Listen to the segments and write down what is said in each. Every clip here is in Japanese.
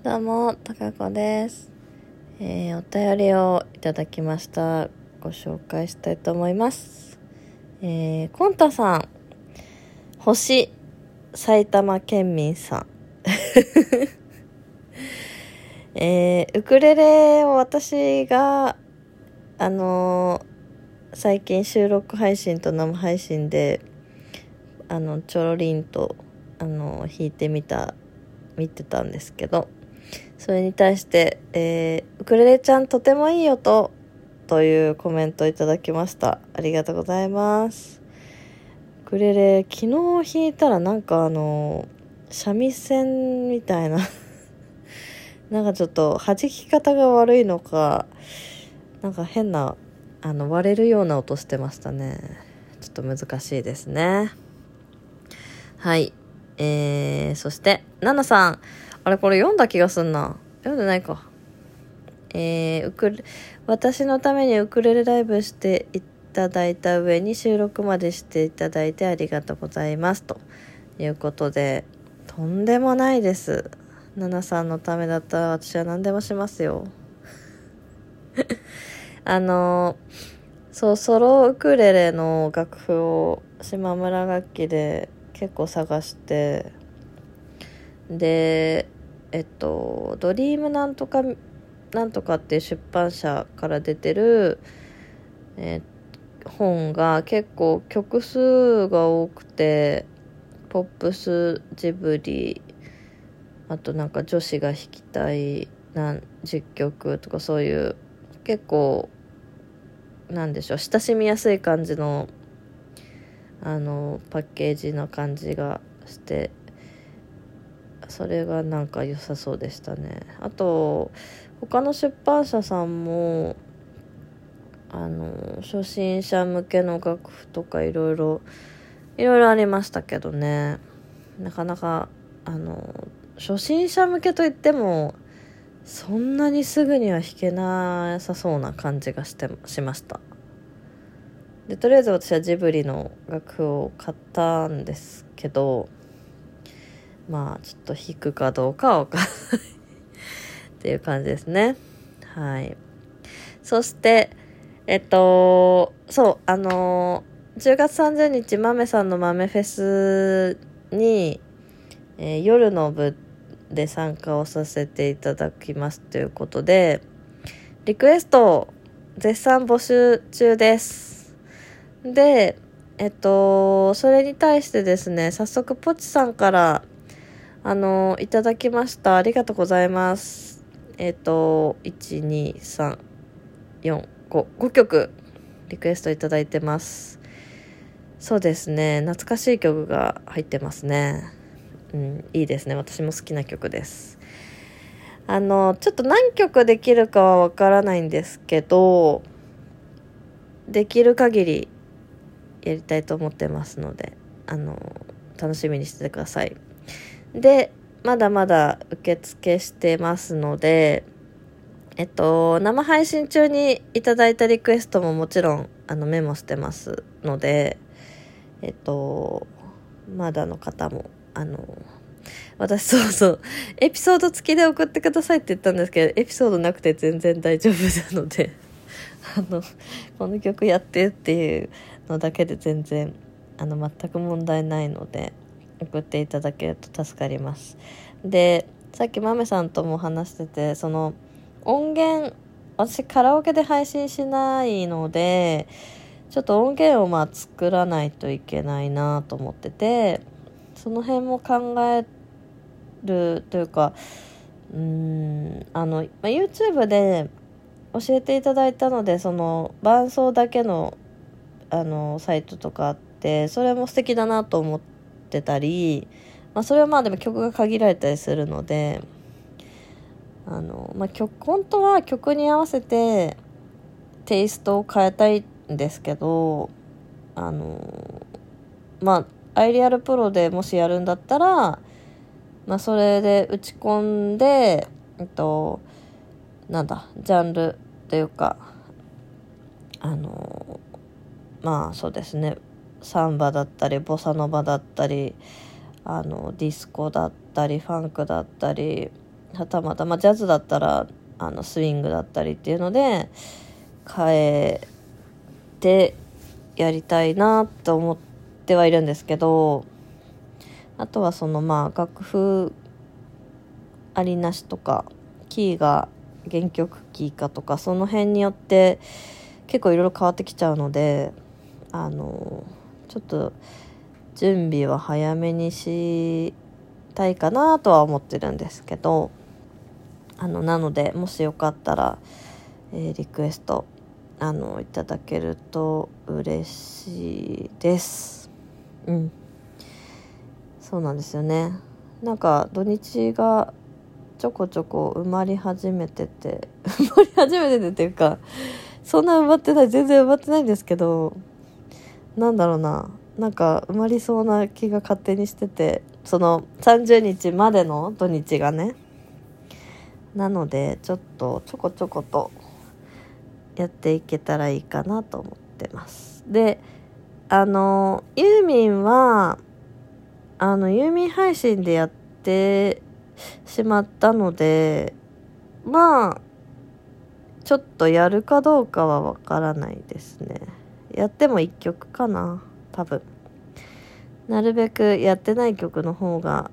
どうも、たかこです。えー、お便りをいただきました。ご紹介したいと思います。えー、コンタさん、星、埼玉県民さん。えー、ウクレレを私が、あのー最近収録配信と生配信で、あの、ちょろりんと、あのー弾いてみた、見てたんですけど、それに対して、えー、ウクレレちゃんとてもいい音というコメントをいただきました。ありがとうございます。ウクレレ、昨日弾いたらなんかあの、三味線みたいな、なんかちょっと弾き方が悪いのか、なんか変な、あの、割れるような音してましたね。ちょっと難しいですね。はい。えー、そして、ナナさん。あれこれ読んだ気がすんな。読んでないか。えー、ウクレ、私のためにウクレレライブしていただいた上に収録までしていただいてありがとうございます。ということで、とんでもないです。ナナさんのためだったら私は何でもしますよ。あのそう、ソロウクレレの楽譜を島村楽器で結構探して、で、えっと、ドリームなんとか、なんとかっていう出版社から出てる、え本が結構曲数が多くて、ポップス、ジブリ、あとなんか女子が弾きたいなん10曲とかそういう結構なんでしょう親しみやすい感じのあのパッケージな感じがしてそれがなんか良さそうでしたね。あと他の出版社さんもあの初心者向けの楽譜とかいろいろいろいろありましたけどね。なかなかあの初心者向けといってもそんなにすぐには弾けなさそうな感じがしてしました。でとりあえず私はジブリの楽譜を買ったんですけどまあちょっと弾くかどうかは分かんないっていう感じですね。はい。そしてえっとそうあの10月30日豆さんの豆フェスに、えー夜の部で参加をさせていただきますということでリクエスト絶賛募集中です。でえっとそれに対してですね早速ポチさんからあのいただきました。ありがとうございます。えっと12345曲リクエストいただいてます。そうですね。懐かしい曲が入ってますね。うんいいですね。私も好きな曲です。あのちょっと何曲できるかはわからないんですけどできる限りやりたいと思ってますのであの楽しみにしててください。でまだまだ受付してますのでえっと生配信中にいただいたリクエストももちろんあのメモしてますのでえっとまだの方もあの私そうそうエピソード付きで送ってくださいって言ったんですけどエピソードなくて全然大丈夫なので あのこの曲やってっていうのだけで全然あの全く問題ないので。送っていただけると助かります。でさっきまめさんとも話しててその音源私カラオケで配信しないのでちょっと音源をまあ作らないといけないなと思っててその辺も考えるというかうんあの、まあ、YouTube で教えていただいたのでその伴奏だけのあのサイトとかあってそれも素敵だなと思ってたり、まあ、それはまあでも曲が限られたりするのであの、まあ、曲本当は曲に合わせてテイストを変えたいんですけどあのまあアイリアルプロでもしやるんだったら、まあ、それで打ち込んでえっとなんだジャンルというかあのまあそうですね。サンバだったりボサノバだったりあのディスコだったりファンクだったりはたまた、まあ、ジャズだったらあのスイングだったりっていうので変えてやりたいなと思ってはいるんですけどあとはそのまあ楽譜ありなしとかキーが原曲キーかとかその辺によって結構いろいろ変わってきちゃうのであのちょっと準備は早めにしたいかなとは思ってるんですけどあのなのでもしよかったら、えー、リクエストあのいただけると嬉しいです。うん。そうなんですよね。なんか土日がちょこちょこ埋まり始めてて 埋まり始めててっていうかそんな埋まってない全然埋まってないんですけどなんだろうな。なんか埋まりそうな気が勝手にしてて。その30日までの土日がね。なのでちょっとちょこちょことやっていけたらいいかなと思ってます。であのユーミンはあのユーミン配信でやってしまったのでまあちょっとやるかどうかはわからないですね。やっても1曲かな多分。なるべくやってない曲の方が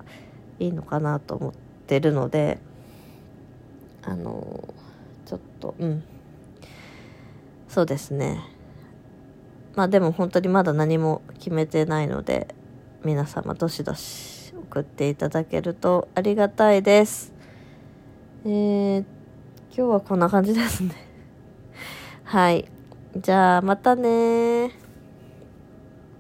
いいのかなと思ってるのであのちょっとうん。そうですね。まあでも本当にまだ何も決めてないので皆様どしどし送っていただけるとありがたいです。えー、今日はこんな感じですね。はい。じゃあまたね